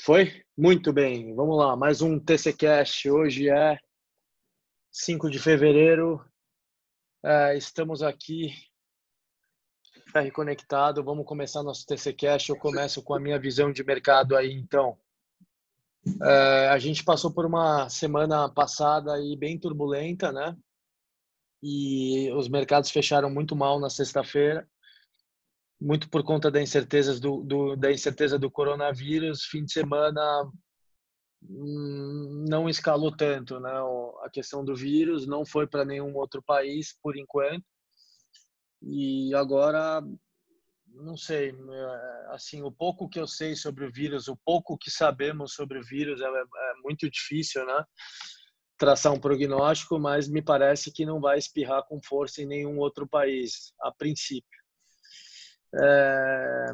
Foi? Muito bem. Vamos lá, mais um TC Cast. Hoje é 5 de fevereiro. É, estamos aqui reconectado. Vamos começar nosso TC Cast. Eu começo com a minha visão de mercado aí, então. É, a gente passou por uma semana passada aí bem turbulenta, né? E os mercados fecharam muito mal na sexta-feira muito por conta da incerteza do, do, da incerteza do coronavírus, fim de semana hum, não escalou tanto, né? A questão do vírus não foi para nenhum outro país por enquanto. E agora não sei, é, assim, o pouco que eu sei sobre o vírus, o pouco que sabemos sobre o vírus é, é muito difícil, né? Traçar um prognóstico, mas me parece que não vai espirrar com força em nenhum outro país, a princípio. É,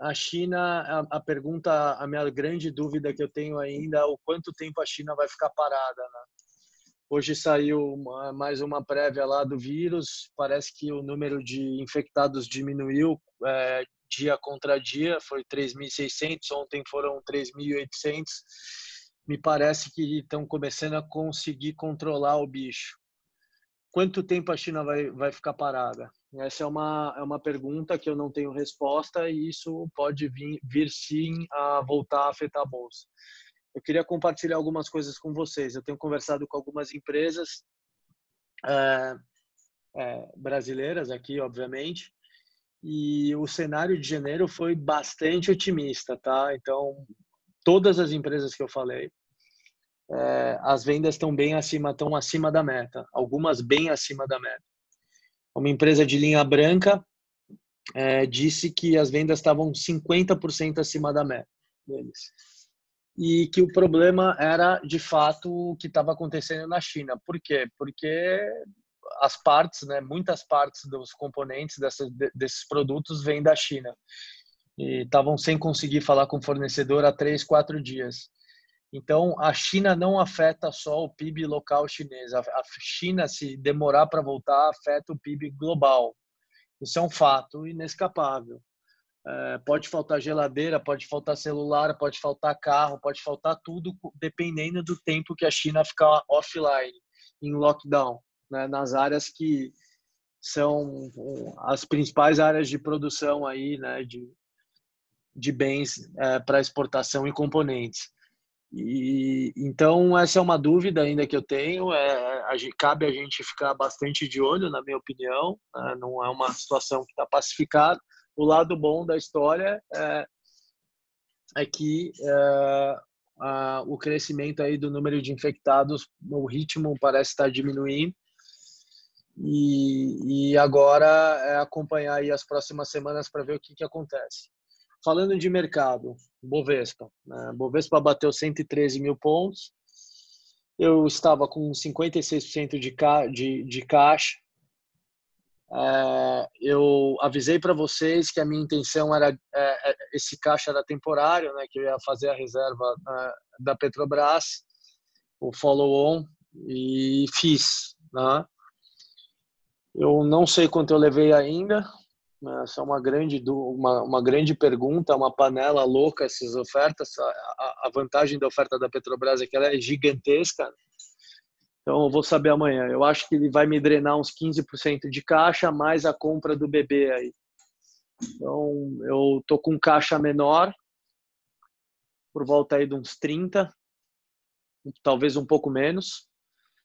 a China, a, a, pergunta, a minha grande dúvida que eu tenho ainda é o quanto tempo a China vai ficar parada. Né? Hoje saiu uma, mais uma prévia lá do vírus, parece que o número de infectados diminuiu é, dia contra dia, foi 3.600, ontem foram 3.800. Me parece que estão começando a conseguir controlar o bicho. Quanto tempo a China vai, vai ficar parada? Essa é uma, é uma pergunta que eu não tenho resposta e isso pode vir, vir sim a voltar a afetar a bolsa. Eu queria compartilhar algumas coisas com vocês. Eu tenho conversado com algumas empresas é, é, brasileiras aqui, obviamente, e o cenário de janeiro foi bastante otimista, tá? Então, todas as empresas que eu falei, é, as vendas estão bem acima, estão acima da meta, algumas bem acima da meta uma empresa de linha branca é, disse que as vendas estavam 50% acima da meta deles. E que o problema era, de fato, o que estava acontecendo na China. Por quê? Porque as partes, né, muitas partes dos componentes desses produtos vêm da China. E estavam sem conseguir falar com o fornecedor há três, quatro dias. Então, a China não afeta só o PIB local chinês. A China, se demorar para voltar, afeta o PIB global. Isso é um fato inescapável. É, pode faltar geladeira, pode faltar celular, pode faltar carro, pode faltar tudo, dependendo do tempo que a China ficar offline, em lockdown, né, nas áreas que são as principais áreas de produção aí, né, de, de bens é, para exportação e componentes. E, então, essa é uma dúvida ainda que eu tenho. É, a, cabe a gente ficar bastante de olho, na minha opinião. Né? Não é uma situação que está pacificada. O lado bom da história é, é que é, a, o crescimento aí do número de infectados, o ritmo parece estar diminuindo. E, e agora é acompanhar aí as próximas semanas para ver o que, que acontece. Falando de mercado, Bovespa. Né? Bovespa bateu 113 mil pontos. Eu estava com 56% de, ca de, de caixa. É, eu avisei para vocês que a minha intenção era é, é, esse caixa era temporário, né? Que eu ia fazer a reserva é, da Petrobras, o follow-on e fiz, né? Eu não sei quanto eu levei ainda, essa é uma grande, uma, uma grande pergunta, uma panela louca essas ofertas. A, a vantagem da oferta da Petrobras é que ela é gigantesca. Então eu vou saber amanhã. Eu acho que ele vai me drenar uns 15% de caixa mais a compra do bebê aí. Então eu tô com caixa menor, por volta aí de uns 30, talvez um pouco menos,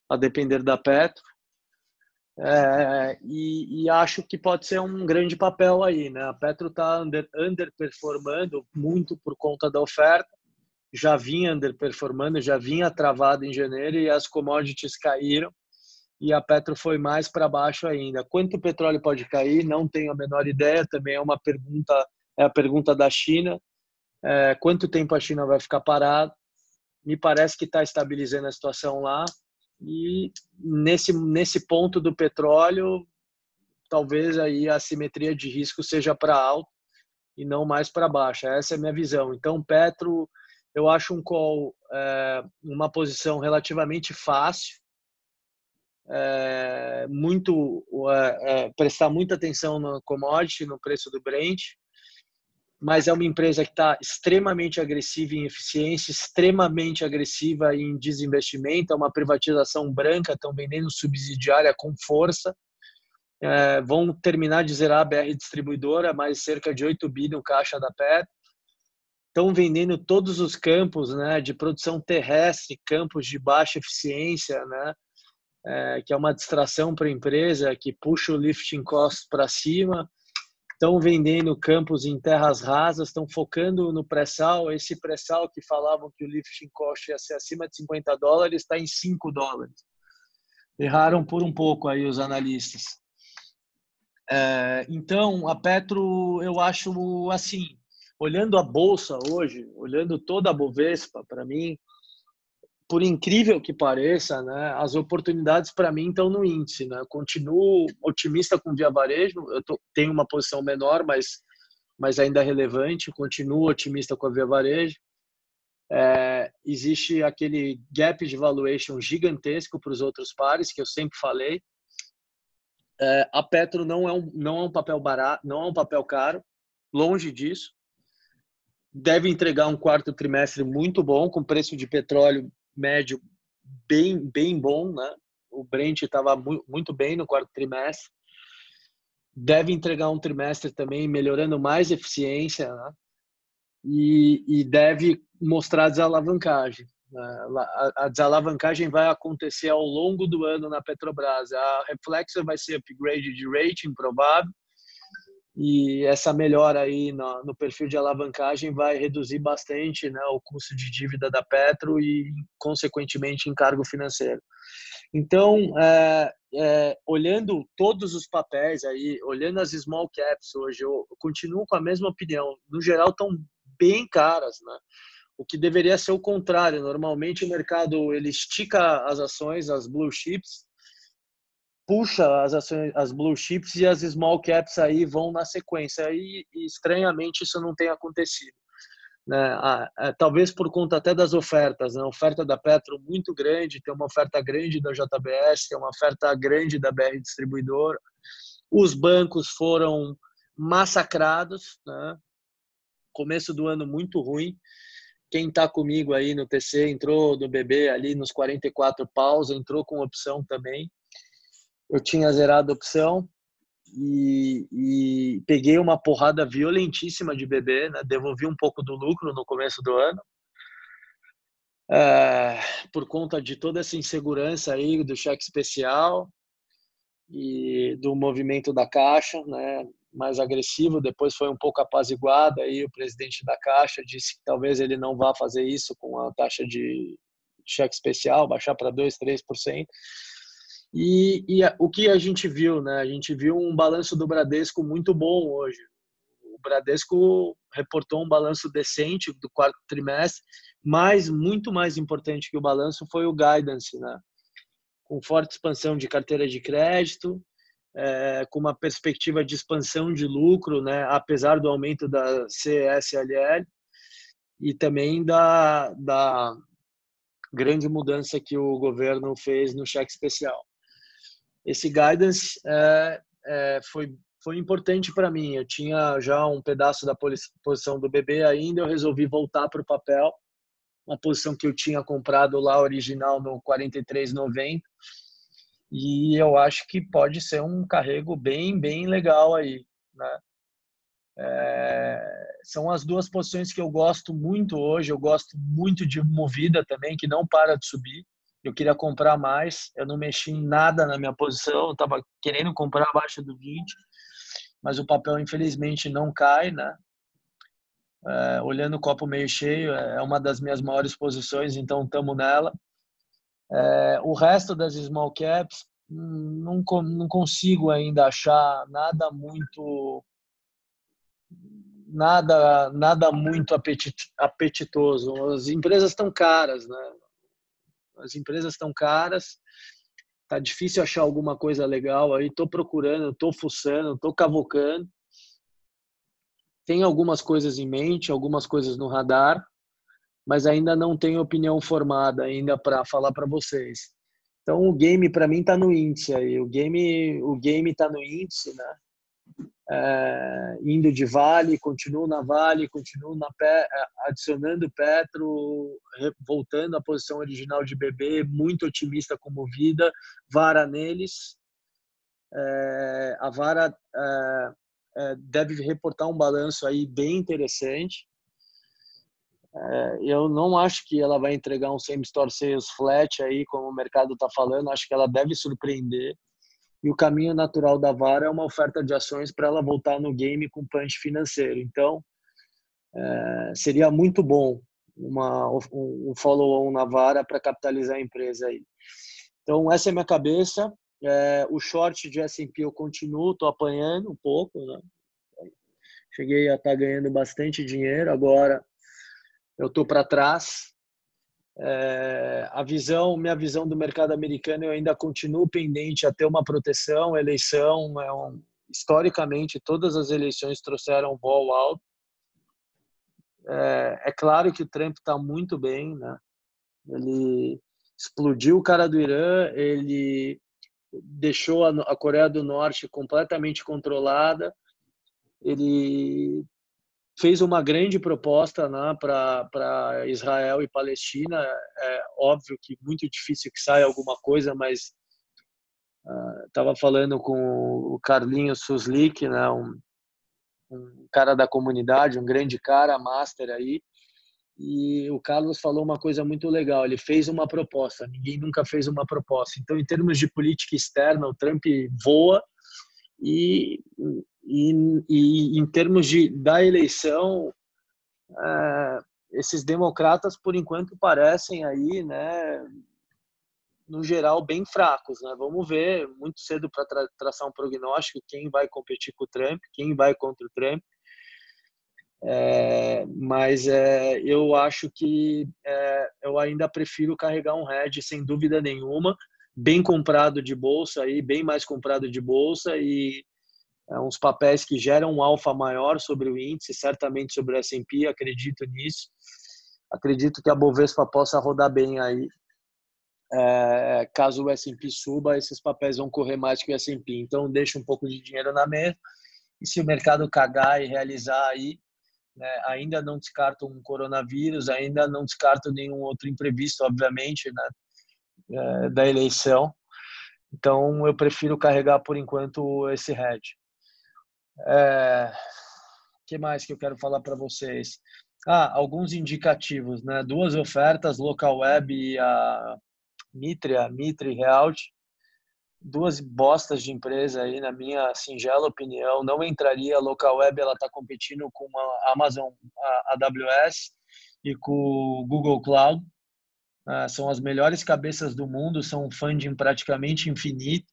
a depender da Petro. É, e, e, acho que pode ser um grande papel aí, né? A Petro está under, underperformando muito por conta da oferta, já vinha underperformando, já vinha travada em janeiro e as commodities caíram e a Petro foi mais para baixo ainda. Quanto o petróleo pode cair? Não tenho a menor ideia. Também é uma pergunta, é a pergunta da China. É, quanto tempo a China vai ficar parada? Me parece que está estabilizando a situação lá e nesse, nesse ponto do petróleo, talvez aí a simetria de risco seja para alto e não mais para baixo. Essa é a minha visão. Então, Petro, eu acho um call é, uma posição relativamente fácil, é, muito é, é prestar muita atenção no commodity, no preço do Brent, mas é uma empresa que está extremamente agressiva em eficiência, extremamente agressiva em desinvestimento, é uma privatização branca, estão vendendo subsidiária com força, é, vão terminar de zerar a BR distribuidora, mais cerca de 8 bi no caixa da Petro, estão vendendo todos os campos né, de produção terrestre, campos de baixa eficiência, né, é, que é uma distração para a empresa, que puxa o lifting cost para cima, estão vendendo campos em terras rasas, estão focando no pré-sal. Esse pré-sal que falavam que o lifting cost ia ser acima de 50 dólares está em 5 dólares. Erraram por um pouco aí os analistas. É, então, a Petro, eu acho assim, olhando a bolsa hoje, olhando toda a Bovespa, para mim, por incrível que pareça, né, as oportunidades para mim estão no índice. Né? Eu continuo otimista com Via Varejo, eu tô, tenho uma posição menor, mas, mas ainda relevante, continuo otimista com a Via Varejo. É, existe aquele gap de valuation gigantesco para os outros pares, que eu sempre falei. É, a Petro não é, um, não é um papel barato, não é um papel caro, longe disso. Deve entregar um quarto trimestre muito bom, com preço de petróleo médio bem, bem bom, né? O Brent estava muito bem no quarto trimestre. Deve entregar um trimestre também melhorando mais eficiência, né? E, e deve mostrar desalavancagem. Né? A desalavancagem vai acontecer ao longo do ano na Petrobras. A reflexo vai ser upgrade de rating provável e essa melhora aí no, no, perfil de alavancagem vai reduzir bastante né, o custo de dívida da Petro e, consequentemente, encargo financeiro. Então, é, é, olhando todos os papéis aí, olhando as small caps hoje, eu, continuo com a mesma opinião. No geral, estão bem caras, né? O que deveria ser o contrário. Normalmente, o mercado ele estica as ações, as blue chips, puxa as ações, as blue chips e as small caps aí vão na sequência. E, e estranhamente isso não tem acontecido. Né? Ah, é, talvez por conta até das ofertas, né? a oferta da Petro muito grande, tem uma oferta grande da JBS, tem uma oferta grande da BR Distribuidor. Os bancos foram massacrados, né? começo do ano muito ruim. Quem está comigo aí no TC entrou do BB ali nos 44 paus, entrou com opção também eu tinha zerado a opção e, e, peguei uma porrada violentíssima de bebê, né? devolvi um pouco do lucro no começo do ano. É, por conta de toda essa insegurança aí do cheque especial e do movimento da Caixa, né, mais agressivo, depois foi um pouco apaziguado, aí o presidente da Caixa disse que talvez ele não vá fazer isso com a taxa de cheque especial, baixar para 2, 3%. E, e o que a gente viu, né? A gente viu um balanço do Bradesco muito bom hoje. O Bradesco reportou um balanço decente do quarto trimestre, mas muito mais importante que o balanço foi o guidance, né? Com forte expansão de carteira de crédito, é, com uma perspectiva de expansão de lucro, né? Apesar do aumento da CSLL e também da, da grande mudança que o governo fez no cheque especial esse guidance é, é, foi foi importante para mim. Eu tinha já um pedaço da posição do bebê ainda, eu resolvi voltar para o papel, uma posição que eu tinha comprado lá original no 43,90 e eu acho que pode ser um carrego bem bem legal aí, né? É, são as duas posições que eu gosto muito hoje. Eu gosto muito de movida também, que não para de subir eu queria comprar mais, eu não mexi em nada na minha posição, eu estava querendo comprar abaixo do 20, mas o papel infelizmente não cai, né? É, olhando o copo meio cheio, é uma das minhas maiores posições, então estamos nela. É, o resto das small caps, não, não consigo ainda achar nada muito nada nada muito apetit, apetitoso. As empresas estão caras, né? As empresas estão caras, tá difícil achar alguma coisa legal aí, tô procurando, tô fuçando, tô cavocando. Tem algumas coisas em mente, algumas coisas no radar, mas ainda não tenho opinião formada ainda para falar para vocês. Então o game para mim tá no índice aí, o game o game tá no índice, né? É, indo de Vale, continuo na Vale, continuo na pé, adicionando Petro, voltando à posição original de BB, muito otimista como vida, vara neles. É, a vara é, é, deve reportar um balanço aí bem interessante. É, eu não acho que ela vai entregar um same store sales flat aí, como o mercado está falando. Acho que ela deve surpreender e o caminho natural da Vara é uma oferta de ações para ela voltar no game com punch financeiro. Então, é, seria muito bom uma, um follow-on na Vara para capitalizar a empresa aí. Então, essa é minha cabeça. É, o short de S&P eu continuo, estou apanhando um pouco, né? Cheguei a estar tá ganhando bastante dinheiro, agora eu estou para trás. É, a visão, minha visão do mercado americano, eu ainda continuo pendente a ter uma proteção. eleição, é um, historicamente, todas as eleições trouxeram vol alto. É, é claro que o Trump está muito bem, né? Ele explodiu o cara do Irã, ele deixou a, a Coreia do Norte completamente controlada, ele fez uma grande proposta né, para Israel e Palestina. É óbvio que muito difícil que saia alguma coisa, mas estava uh, falando com o Carlinhos Suslik, né, um, um, cara da comunidade, um grande cara, master aí, e o Carlos falou uma coisa muito legal. Ele fez uma proposta. Ninguém nunca fez uma proposta. Então, em termos de política externa, o Trump voa e e, e em termos de, da eleição, é, esses democratas, por enquanto, parecem aí, né, no geral, bem fracos. Né? Vamos ver, muito cedo para tra traçar um prognóstico, quem vai competir com o Trump, quem vai contra o Trump. É, mas é, eu acho que é, eu ainda prefiro carregar um hedge sem dúvida nenhuma, bem comprado de bolsa aí, bem mais comprado de bolsa e uns papéis que geram um alfa maior sobre o índice, certamente sobre o S&P, acredito nisso. Acredito que a Bovespa possa rodar bem aí. É, caso o S&P suba, esses papéis vão correr mais que o S&P. Então, deixa um pouco de dinheiro na mesa. E se o mercado cagar e realizar aí, né, ainda não descarto um coronavírus, ainda não descarto nenhum outro imprevisto, obviamente, né, é, da eleição. Então, eu prefiro carregar por enquanto esse hedge. É, que mais que eu quero falar para vocês? Ah, alguns indicativos, né? Duas ofertas, Local Web e a Mitre, a Mitre Realt. Duas bostas de empresa aí, na minha singela opinião. Não entraria. A Local Web ela está competindo com a Amazon, a AWS e com o Google Cloud. Ah, são as melhores cabeças do mundo, são um funding praticamente infinito.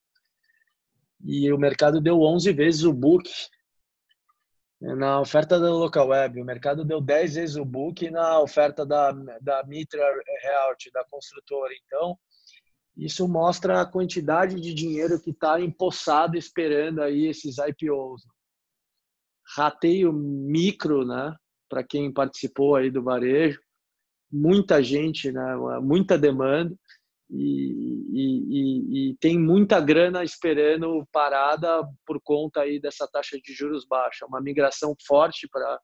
E o mercado deu 11 vezes o book na oferta da local web, o mercado deu 10 vezes o book na oferta da, da Mitra Realty, da construtora. Então, isso mostra a quantidade de dinheiro que está empossado esperando aí esses IPOs. Rateio micro, né? Para quem participou aí do varejo, muita gente, né? Muita demanda e, e, e, tem muita grana esperando parada por conta aí dessa taxa de juros baixa, uma migração forte para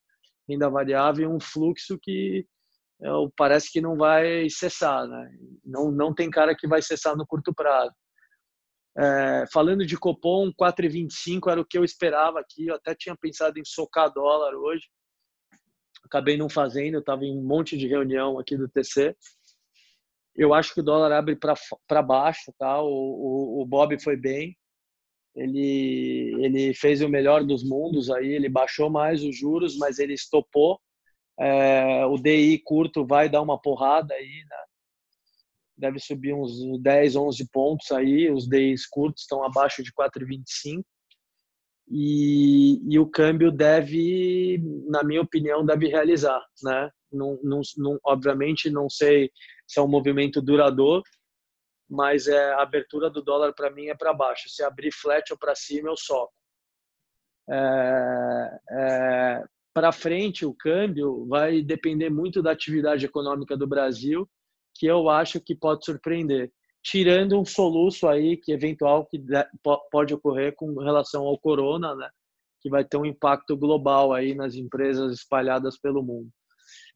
renda variável e um fluxo que é, parece que não vai cessar, né? Não, não tem cara que vai cessar no curto prazo. É, falando de Copom, 4,25 era o que eu esperava aqui. Eu até tinha pensado em socar dólar hoje, acabei não fazendo. Estava em um monte de reunião aqui do TC eu acho que o dólar abre para baixo, tá? O, o, o, Bob foi bem, ele ele fez o melhor dos mundos aí, ele baixou mais os juros, mas ele estopou. É, o DI curto vai dar uma porrada aí, né? Deve subir uns 10, 11 pontos aí, os DIs curtos estão abaixo de 4,25. E, e o câmbio deve, na minha opinião, deve realizar, né? Não, não, não, obviamente não sei se é um movimento duradouro, mas é, a abertura do dólar para mim é para baixo. Se abrir flat ou para cima, eu soco. É, é, para frente, o câmbio vai depender muito da atividade econômica do Brasil, que eu acho que pode surpreender. Tirando um soluço aí que eventual que pode ocorrer com relação ao corona, né? que vai ter um impacto global aí nas empresas espalhadas pelo mundo.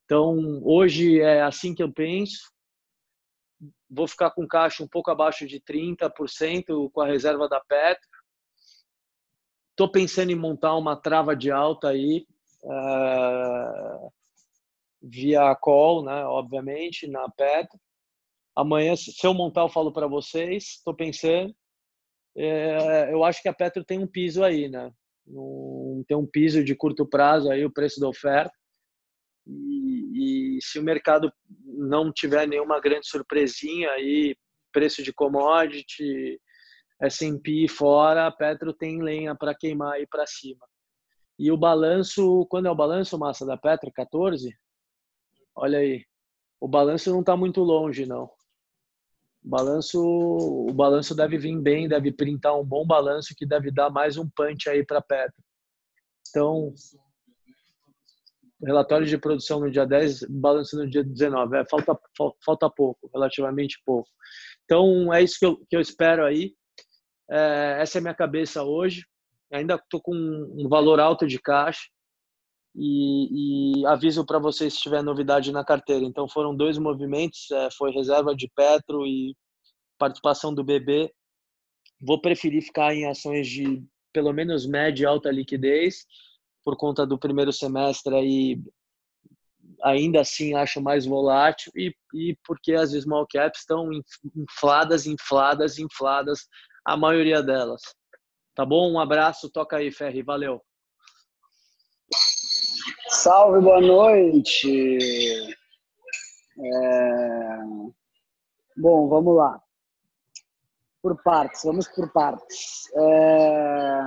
Então, hoje é assim que eu penso. Vou ficar com caixa um pouco abaixo de 30% com a reserva da Petro. Estou pensando em montar uma trava de alta aí, uh, via call, né, obviamente, na Petro. Amanhã, se eu montar, eu falo para vocês. Estou pensando. É, eu acho que a Petro tem um piso aí, né? Um, tem um piso de curto prazo aí, o preço da oferta. E, e se o mercado não tiver nenhuma grande surpresinha aí, preço de commodity, S&P fora, Petro tem lenha para queimar aí para cima. E o balanço, quando é o balanço, massa da Petro? 14? Olha aí. O balanço não está muito longe, não. O balanço, o balanço deve vir bem, deve printar um bom balanço que deve dar mais um punch aí para Petro. Então, relatório de produção no dia 10, balanço no dia 19. É, falta, falta pouco, relativamente pouco. Então, é isso que eu, que eu espero aí. É, essa é a minha cabeça hoje. Ainda estou com um valor alto de caixa. E, e aviso para vocês se tiver novidade na carteira. Então, foram dois movimentos: é, foi reserva de Petro e participação do BB. Vou preferir ficar em ações de pelo menos média e alta liquidez por conta do primeiro semestre aí ainda assim acho mais volátil e, e porque as small caps estão infladas, infladas, infladas, a maioria delas. Tá bom? Um abraço, toca aí, Ferri, valeu. Salve, boa noite. É... Bom, vamos lá. Por partes, vamos por partes. É...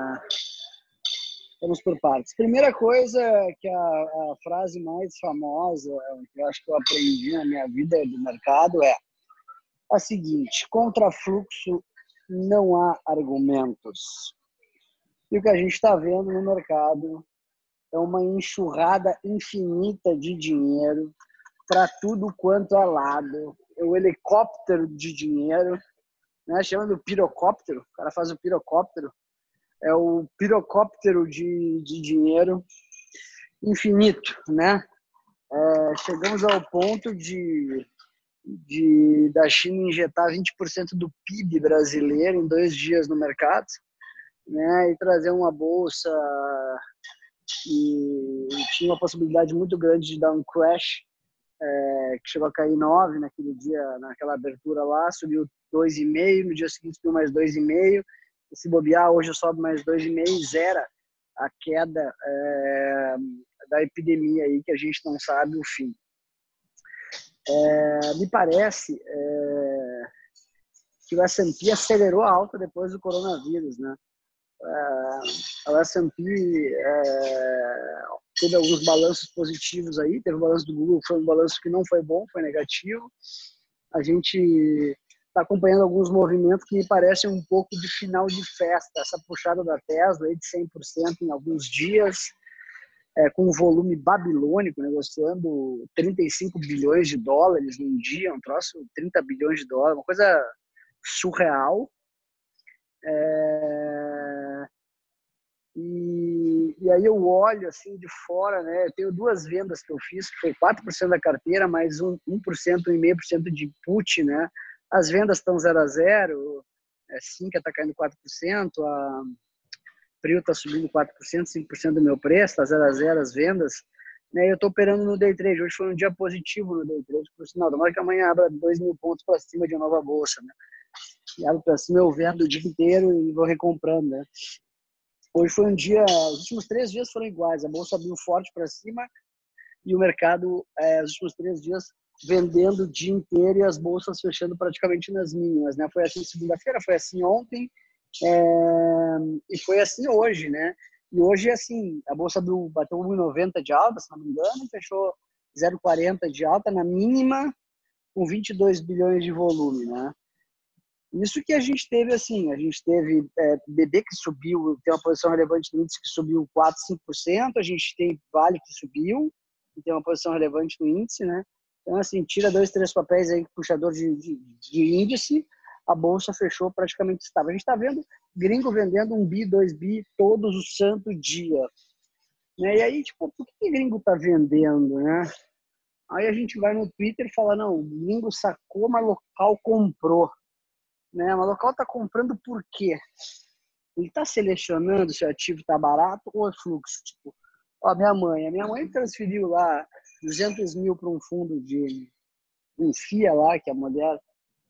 Vamos por partes. Primeira coisa que a, a, frase mais famosa que eu acho que eu aprendi na minha vida do mercado é a seguinte: contra fluxo não há argumentos. E o que a gente está vendo no mercado é uma enxurrada infinita de dinheiro para tudo quanto é lado. É o helicóptero de dinheiro, né? chama do pirocóptero. O cara faz o pirocóptero é o pirocóptero de, de dinheiro infinito, né? É, chegamos ao ponto de, de da China injetar 20% do PIB brasileiro em dois dias no mercado, né? E trazer uma bolsa que tinha uma possibilidade muito grande de dar um crash, é, que chegou a cair 9 naquele dia, naquela abertura lá, subiu 2,5, no dia seguinte subiu mais 2,5, se bobear, hoje sobe mais 2,5 zera a queda é, da epidemia aí, que a gente não sabe o fim. É, me parece é, que o S&P acelerou a alta depois do coronavírus, né? É, o S&P é, teve alguns balanços positivos aí, teve o balanço do Google, foi um balanço que não foi bom, foi negativo. A gente está acompanhando alguns movimentos que me parecem um pouco de final de festa. Essa puxada da Tesla aí de 100% em alguns dias, é, com um volume babilônico, negociando 35 bilhões de dólares num dia, um troço 30 bilhões de dólares, uma coisa surreal. É... E, e, aí eu olho assim de fora, né? Eu tenho duas vendas que eu fiz, que foi 4% da carteira, mais um, 1%, 1,5% de put, né? As vendas estão 0 a 0, a Sinca está caindo 4%, a Prio está subindo 4%, 5% do meu preço, está 0 a 0 as vendas. Né? Eu estou operando no day trade. Hoje foi um dia positivo no day trade, por sinal. Tomara que amanhã abra 2 mil pontos para cima de uma nova bolsa. Né? E abro para cima, eu vendo o dia inteiro e vou recomprando. Né? Hoje foi um dia, os últimos três dias foram iguais. A bolsa abriu forte para cima e o mercado, é, os últimos três dias, vendendo o dia inteiro e as bolsas fechando praticamente nas mínimas, né? Foi assim segunda-feira, foi assim ontem é... e foi assim hoje, né? E hoje, assim, a bolsa do, bateu 1,90 de alta, se não me engano, fechou 0,40 de alta na mínima, com 22 bilhões de volume, né? Isso que a gente teve, assim, a gente teve é, BB que subiu, tem uma posição relevante no índice que subiu 4, 5%, a gente tem Vale que subiu, tem uma posição relevante no índice, né? Então, assim, tira dois, três papéis aí, puxador de, de, de índice, a bolsa fechou praticamente estável. A gente está vendo gringo vendendo um bi, dois bi todos os santo dia. Né? E aí, tipo, por que gringo está vendendo, né? Aí a gente vai no Twitter e fala, não, gringo sacou, mas local comprou. Né? Mas local está comprando por quê? Ele está selecionando se o ativo está barato ou é fluxo. Tipo, ó, minha mãe, a minha mãe transferiu lá 200 mil para um fundo de enfia lá, que a mulher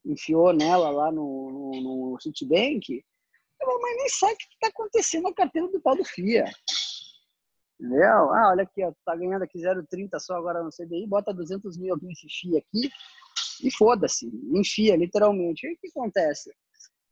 enfiou nela lá no, no, no Citibank, ela mas nem sabe o que está acontecendo na carteira do tal do FIA. Entendeu? Ah, olha aqui, ó, tu tá ganhando aqui 0,30 só agora no CDI, bota 200 mil nesse FIA aqui e foda-se, enfia, literalmente. E o que acontece?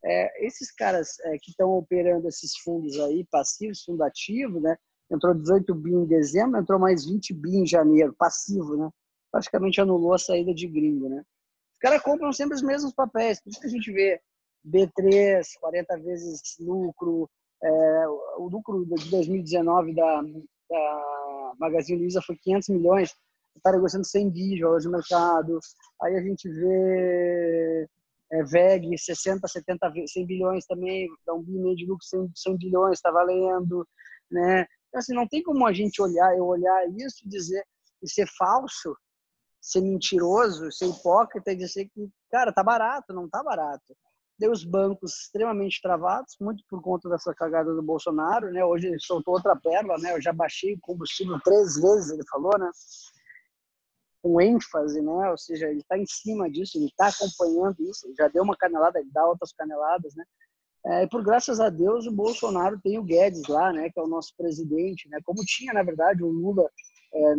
É, esses caras é, que estão operando esses fundos aí, passivos, fundo ativo, né? Entrou 18 bi em dezembro, entrou mais 20 bi em janeiro, passivo, né? Praticamente anulou a saída de gringo, né? Os caras compram sempre os mesmos papéis, por isso que a gente vê B3, 40 vezes lucro, é, o lucro de 2019 da, da Magazine Luiza foi 500 milhões, está negociando 100 bi hoje no mercado. Aí a gente vê é, VEG, 60, 70, 100 bilhões também, dá um bi meio de lucro, 100, 100 bilhões, está valendo, né? Então, assim, não tem como a gente olhar, eu olhar isso e dizer e ser falso, ser mentiroso, ser hipócrita e dizer que, cara, tá barato, não tá barato. Deu os bancos extremamente travados, muito por conta dessa cagada do Bolsonaro, né? Hoje ele soltou outra pérola, né? Eu já baixei o combustível três vezes, ele falou, né? Com ênfase, né? Ou seja, ele está em cima disso, ele está acompanhando isso, ele já deu uma canelada, ele dá outras caneladas, né? É, e por graças a Deus o Bolsonaro tem o Guedes lá, né, que é o nosso presidente, né, como tinha na verdade o Lula, é,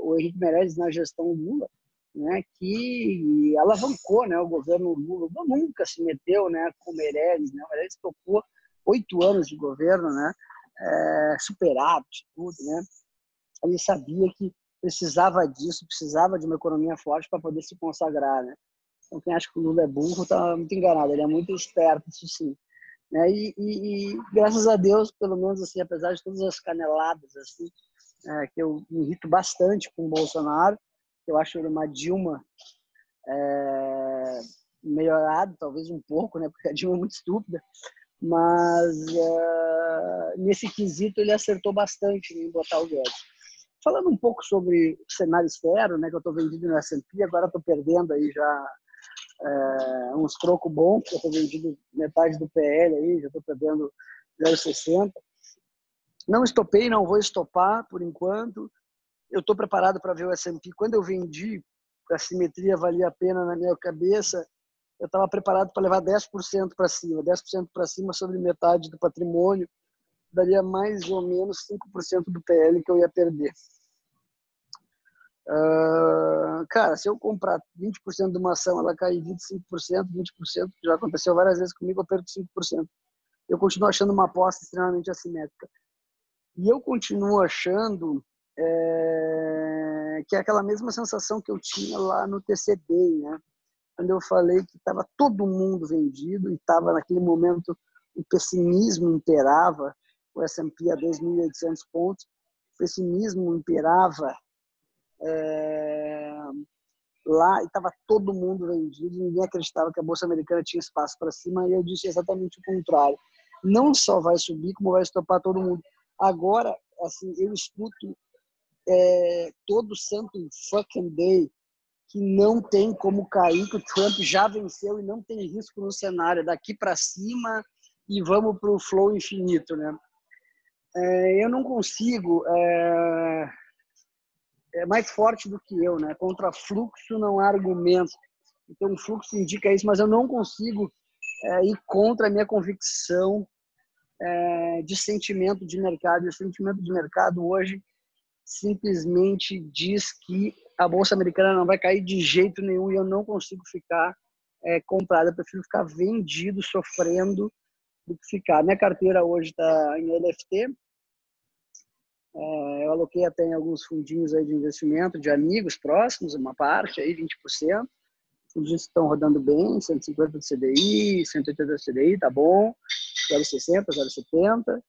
o Henrique Meirelles na gestão Lula, né, que alavancou, né, o governo Lula. Nunca se meteu, né, com o Meirelles, né, o Meirelles tocou oito anos de governo, né, é, superávit, tudo, né. Ele sabia que precisava disso, precisava de uma economia forte para poder se consagrar, né. Então quem acha que o Lula é burro está muito enganado. Ele é muito esperto, isso sim. Né? E, e, e, graças a Deus, pelo menos assim, apesar de todas as caneladas assim, é, que eu me irrito bastante com o Bolsonaro, eu acho ele uma Dilma é, melhorado, talvez um pouco, né? Porque a Dilma é muito estúpida, mas é, nesse quesito ele acertou bastante em botar o Guedes. Falando um pouco sobre cenário externo, né? Que eu estou vendido no S&P, agora estou perdendo aí já é, uns trocos bons, porque eu estou vendido metade do PL aí, já estou perdendo 0,60. Não estopei, não vou estopar por enquanto. Eu estou preparado para ver o S&P. Quando eu vendi, a simetria valia a pena na minha cabeça, eu estava preparado para levar 10% para cima. 10% para cima sobre metade do patrimônio daria mais ou menos 5% do PL que eu ia perder. Uh, cara, se eu comprar 20% de uma ação, ela cair 25%, 20%, já aconteceu várias vezes comigo, eu perco 5%. Eu continuo achando uma aposta extremamente assimétrica. E eu continuo achando é, que é aquela mesma sensação que eu tinha lá no TCB, né? Quando eu falei que estava todo mundo vendido e estava naquele momento o pessimismo imperava, o S&P a 2.800 pontos, o pessimismo imperava é, lá estava todo mundo vendido, ninguém acreditava que a Bolsa Americana tinha espaço para cima, e eu disse exatamente o contrário. Não só vai subir, como vai estopar todo mundo. Agora, assim, eu escuto é, todo santo fucking day que não tem como cair, que o Trump já venceu e não tem risco no cenário daqui para cima e vamos para o flow infinito, né? É, eu não consigo é, é mais forte do que eu, né? Contra fluxo não há argumento. Então o fluxo indica isso, mas eu não consigo é, ir contra a minha convicção é, de sentimento de mercado. E o sentimento de mercado hoje simplesmente diz que a bolsa americana não vai cair de jeito nenhum e eu não consigo ficar é, comprado. Eu prefiro ficar vendido, sofrendo, do que ficar. Minha carteira hoje está em LFT, eu aloquei até em alguns fundinhos aí de investimento de amigos próximos, uma parte aí, 20%. Fundinhos estão rodando bem, 150 de CDI, 180 de CDI, tá bom. 0,60, 0,70.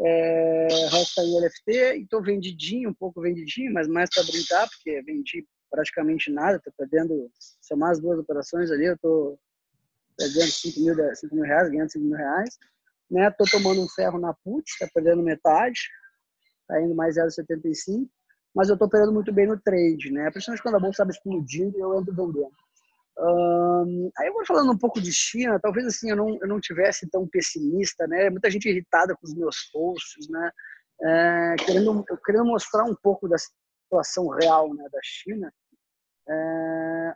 É, resta em LFT e estou vendidinho, um pouco vendidinho, mas mais para brincar, porque vendi praticamente nada, estou perdendo, somar as duas operações ali, eu estou perdendo 5 mil, 5 mil reais, ganhando 5 mil reais. Né? Tomando um ferro na put, tá perdendo metade, tá indo mais 0,75, mas eu tô perdendo muito bem no trade, né? Principalmente quando a bolsa estava explodindo e eu entro vendendo. Aí eu vou falando um pouco de China, talvez assim eu não, eu não tivesse tão pessimista, né? Muita gente irritada com os meus posts, né? É, querendo, mostrar um pouco da situação real né, da China. É,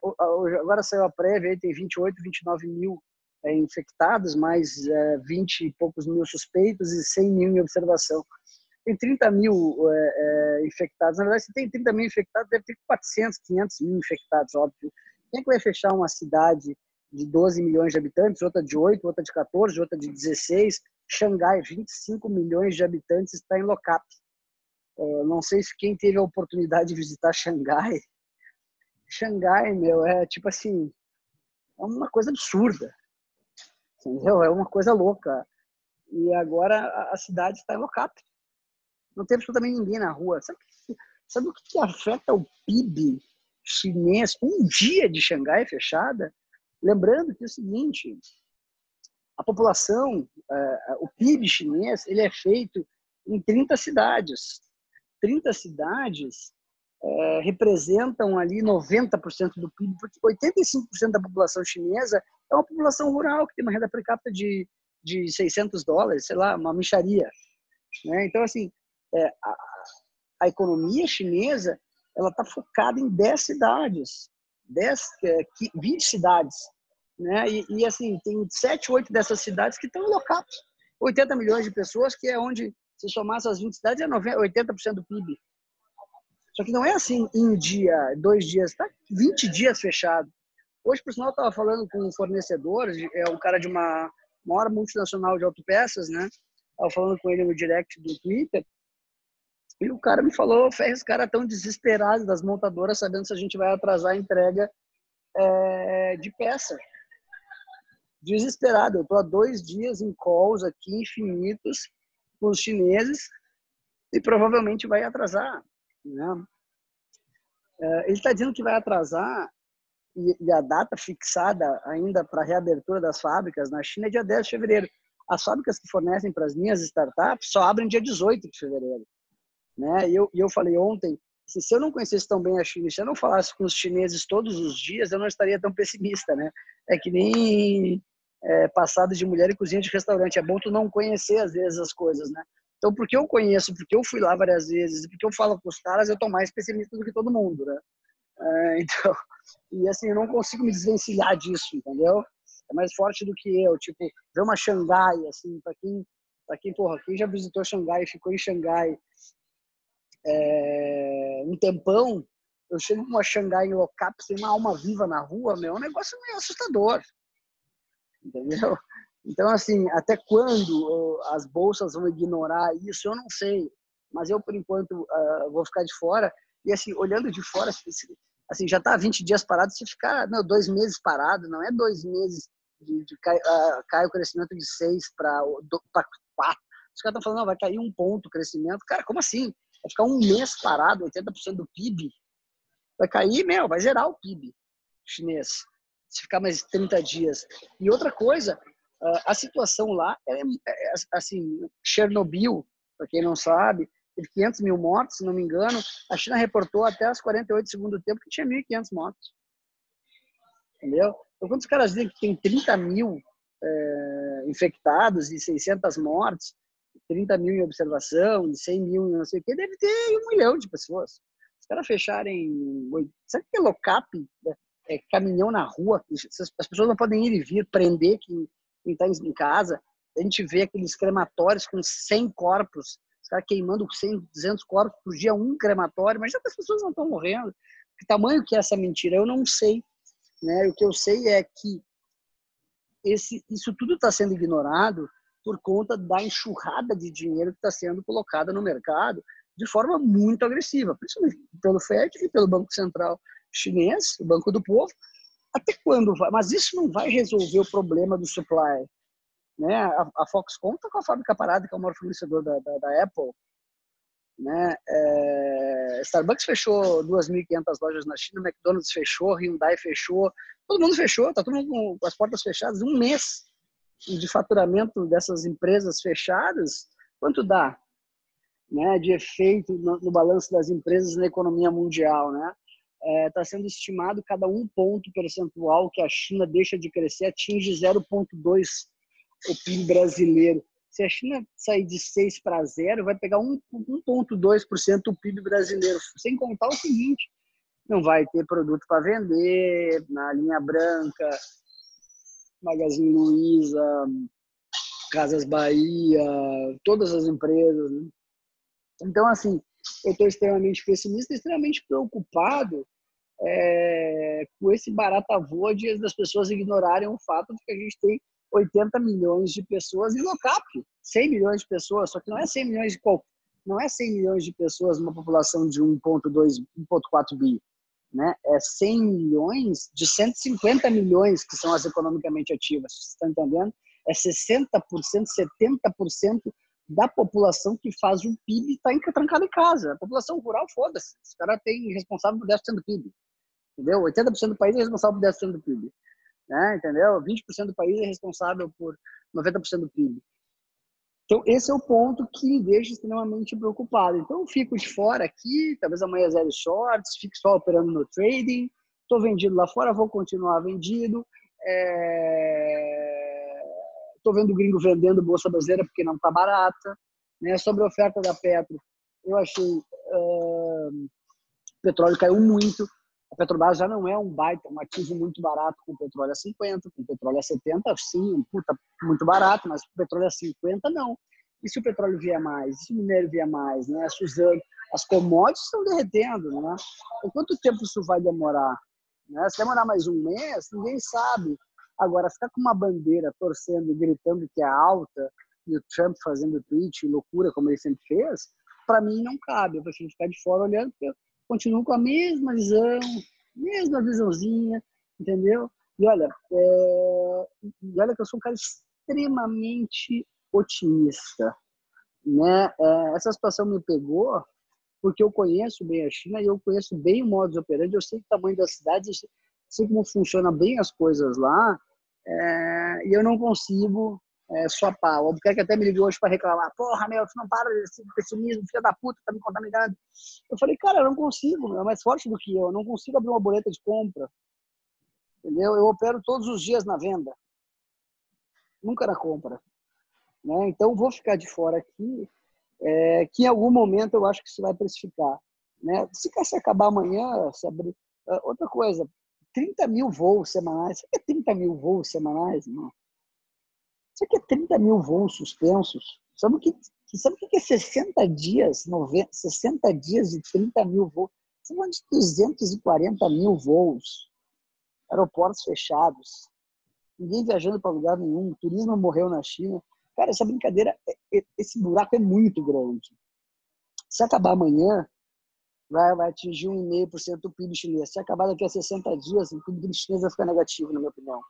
agora saiu a prévia, aí tem 28, 29 mil é, infectados, mais é, 20 e poucos mil suspeitos e 100 mil em observação. Tem 30 mil é, é, infectados. Na verdade, se tem 30 mil infectados, deve ter 400, 500 mil infectados, óbvio. Quem é que vai fechar uma cidade de 12 milhões de habitantes, outra de 8, outra de 14, outra de 16? Xangai, 25 milhões de habitantes, está em locap. Uh, não sei se quem teve a oportunidade de visitar Xangai. Xangai, meu, é tipo assim, é uma coisa absurda. Entendeu? É uma coisa louca. E agora a, cidade está em locap. Não tem absolutamente ninguém na rua. Sabe, sabe o que, que afeta o PIB chinês, um dia de Xangai fechada, lembrando que é o seguinte, a população, é, o PIB chinês, ele é feito em 30 cidades. 30 cidades é, representam ali 90% do PIB, porque 85% da população chinesa é uma população rural, que tem uma renda per capita de, de 600 dólares, sei lá, uma micharia. Né? Então, assim, é, a, a economia chinesa ela está focada em 10 cidades, 10, 20 é, cidades. Né? E, e, assim, tem 7, 8 dessas cidades que estão locadas. 80 milhões de pessoas, que é onde, se somar essas 20 cidades, é 90, 80% do PIB. Só que não é assim um dia, dois dias, está 20 dias fechado. Hoje, por sinal, eu estava falando com um fornecedor, é um cara de uma maior multinacional de autopeças, né? Estava falando com ele no direct do Twitter, e o cara me falou, Ferre, os caras tão desesperados das montadoras, sabendo se a gente vai atrasar a entrega é, de peça. Desesperado. Eu tô há dois dias em calls aqui infinitos com os chineses e provavelmente vai atrasar. Né? É, ele está dizendo que vai atrasar e, e a data fixada ainda para a reabertura das fábricas na China é dia 10 de fevereiro. As fábricas que fornecem para as minhas startups só abrem dia 18 de fevereiro. Né? E eu, e eu falei ontem, se eu não conhecesse tão bem a China, se eu não falasse com os chineses todos os dias, eu não estaria tão pessimista, né? É que nem é, passado de mulher e cozinha de restaurante. É bom tu não conhecer às vezes as coisas, né? Então, porque eu conheço, porque eu fui lá várias vezes, porque eu falo com os caras, eu tô mais pessimista do que todo mundo, né? É, então, e assim, eu não consigo me desvencilhar disso, entendeu? É mais forte do que eu. Tipo, ver uma Xangai, assim, para quem, pra quem, porra, quem já visitou Xangai, ficou em Xangai, é, um tempão, eu chego uma Xangai em locap sem uma alma viva na rua, meu, é um negócio meio assustador. Entendeu? Então, assim, até quando as bolsas vão ignorar isso, eu não sei. Mas eu, por enquanto, uh, vou ficar de fora. E, assim, olhando de fora, assim, já está 20 dias parado, se ficar dois meses parado, não é dois meses de, de cai, uh, cai o crescimento de seis para quatro. Os caras estão falando, não, vai cair um ponto o crescimento. Cara, como assim? Vai ficar um mês parado, 80% do PIB, vai cair, meu, vai zerar o PIB chinês, se ficar mais 30 dias. E outra coisa, a situação lá é, é assim, Chernobyl, para quem não sabe, teve 500 mil mortos, se não me engano, a China reportou até as 48 do segundo tempo que tinha 1.500 mortos. Entendeu? Então, quando os caras dizem que tem 30 mil é, infectados e 600 mortes, 30 mil em observação, 100 mil em não sei o quê, deve ter um milhão de pessoas. Os caras fecharem. Sabe que é locap? É, caminhão na rua, as pessoas não podem ir e vir, prender quem está em casa. A gente vê aqueles crematórios com 100 corpos, os caras queimando 100, 200 corpos por dia, um crematório. Já que as pessoas não estão morrendo. Que tamanho que é essa mentira? Eu não sei. Né? O que eu sei é que esse, isso tudo está sendo ignorado por conta da enxurrada de dinheiro que está sendo colocada no mercado de forma muito agressiva, principalmente pelo FED e pelo Banco Central chinês, o Banco do Povo. Até quando vai? Mas isso não vai resolver o problema do supply. Né? A, a Foxconn está com a fábrica parada, que é o maior fornecedor da, da, da Apple. Né? É, Starbucks fechou 2.500 lojas na China, McDonald's fechou, Hyundai fechou, todo mundo fechou, tá todo mundo com as portas fechadas. Um mês de faturamento dessas empresas fechadas, quanto dá? Né, de efeito no, no balanço das empresas na economia mundial, né? está é, sendo estimado cada um ponto percentual que a China deixa de crescer atinge 0,2 o PIB brasileiro. Se a China sair de 6 para 0, vai pegar 1,2% do PIB brasileiro. Sem contar o seguinte: não vai ter produto para vender na linha branca, Magazine Luiza, Casas Bahia, todas as empresas. Né? Então, assim, eu estou extremamente pessimista, extremamente preocupado é, com esse barata voa de das pessoas ignorarem o fato de que a gente tem 80 milhões de pessoas em locap, 100 milhões de pessoas, só que não é 100 milhões de não é 100 milhões de pessoas numa população de 1.2, 1.4 bi, né? É 100 milhões de 150 milhões que são as economicamente ativas, você está entendendo? É 60%, 70% da população que faz o PIB está trancada em casa. A população rural, foda-se. Os caras têm responsável por 10% do PIB. Entendeu? 80% do país é responsável por 10% do PIB. Né? Entendeu? 20% do país é responsável por 90% do PIB. Então, esse é o ponto que me deixa extremamente preocupado. Então, eu fico de fora aqui, talvez amanhã zero shorts, fico só operando no trading, estou vendido lá fora, vou continuar vendido. Estou é... vendo gringo vendendo bolsa brasileira porque não está barata. Né? Sobre a oferta da Petro, eu achei uh... o petróleo caiu muito. Petrobras já não é um baita, um ativo muito barato com petróleo a 50, com petróleo a 70, sim, puta, muito barato, mas com petróleo a 50, não. E se o petróleo vier mais? E se o minério vier mais? Né? Suzano, as commodities estão derretendo, né? Então, quanto tempo isso vai demorar? Né? Se demorar mais um mês, ninguém sabe. Agora, ficar com uma bandeira torcendo e gritando que é alta, e o Trump fazendo tweet, loucura, como ele sempre fez, para mim não cabe. Eu prefiro ficar de fora olhando, porque continuo com a mesma visão, mesma visãozinha, entendeu? E olha, é, e olha que eu sou um cara extremamente otimista, né? É, essa situação me pegou porque eu conheço bem a China e eu conheço bem o modus operandi, eu sei o tamanho das cidades, sei como funciona bem as coisas lá, é, e eu não consigo é, só pau. O Albuquerque até me ligou hoje para reclamar. Porra, meu, tu não para desse pessimismo, filha da puta, tá me contaminando. Eu falei, cara, eu não consigo, é mais forte do que eu. Eu não consigo abrir uma boleta de compra. Entendeu? Eu opero todos os dias na venda. Nunca na compra. Né? Então, vou ficar de fora aqui, é, que em algum momento eu acho que isso vai precificar. Né? Se, se acabar amanhã, se abrir... É, outra coisa, 30 mil voos semanais. Você quer 30 mil voos semanais, irmão? Isso aqui é 30 mil voos suspensos. Sabe o que, sabe o que é 60 dias, 90, 60 dias de 30 mil voos? São de 240 mil voos. Aeroportos fechados. Ninguém viajando para lugar nenhum. O turismo morreu na China. Cara, essa brincadeira, é, é, esse buraco é muito grande. Se acabar amanhã, vai, vai atingir 1,5% do PIB chinês. Se acabar daqui a 60 dias, o PIB chinês vai ficar negativo, na minha opinião.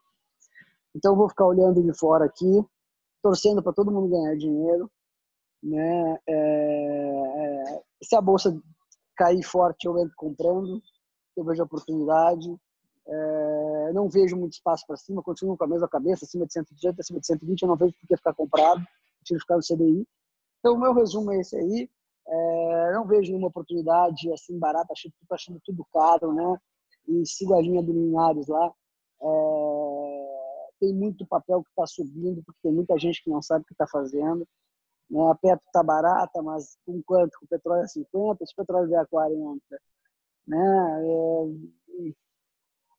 Então, eu vou ficar olhando de fora aqui, torcendo para todo mundo ganhar dinheiro. Né? É, é, se a bolsa cair forte, eu entro comprando, eu vejo oportunidade. É, não vejo muito espaço para cima, continuo com a mesma cabeça, acima de 118, acima de 120, eu não vejo por que ficar comprado, prefiro ficar no CDI. Então, o meu resumo é esse aí. É, não vejo nenhuma oportunidade assim barata, estou achando tudo caro, né? E sigo a linha do Linhares lá. É, tem muito papel que está subindo, porque tem muita gente que não sabe o que está fazendo. Né? A Petro está barata, mas com quanto? Com petróleo é 50, se o petróleo vier a 40. Né? É,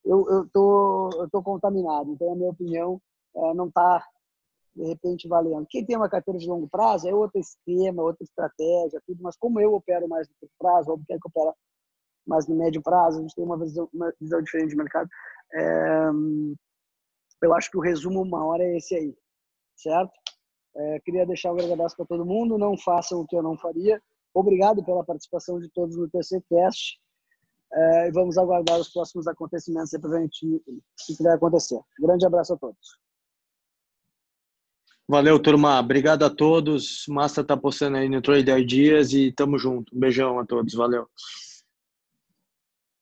eu eu tô, eu tô contaminado, então, a minha opinião, é, não está, de repente, valendo. Quem tem uma carteira de longo prazo é outro esquema, outra estratégia, tudo, mas como eu opero mais no curto prazo, ou quer que opera mais no médio prazo, a gente tem uma visão, uma visão diferente de mercado. É, eu acho que o resumo uma hora é esse aí, certo? É, queria deixar um grande abraço para todo mundo. Não façam o que eu não faria. Obrigado pela participação de todos no TCCast. É, e vamos aguardar os próximos acontecimentos que vai acontecer. Grande abraço a todos. Valeu, turma. Obrigado a todos. Massa tá postando aí no Trade Ideas e tamo junto. Um beijão a todos. Valeu.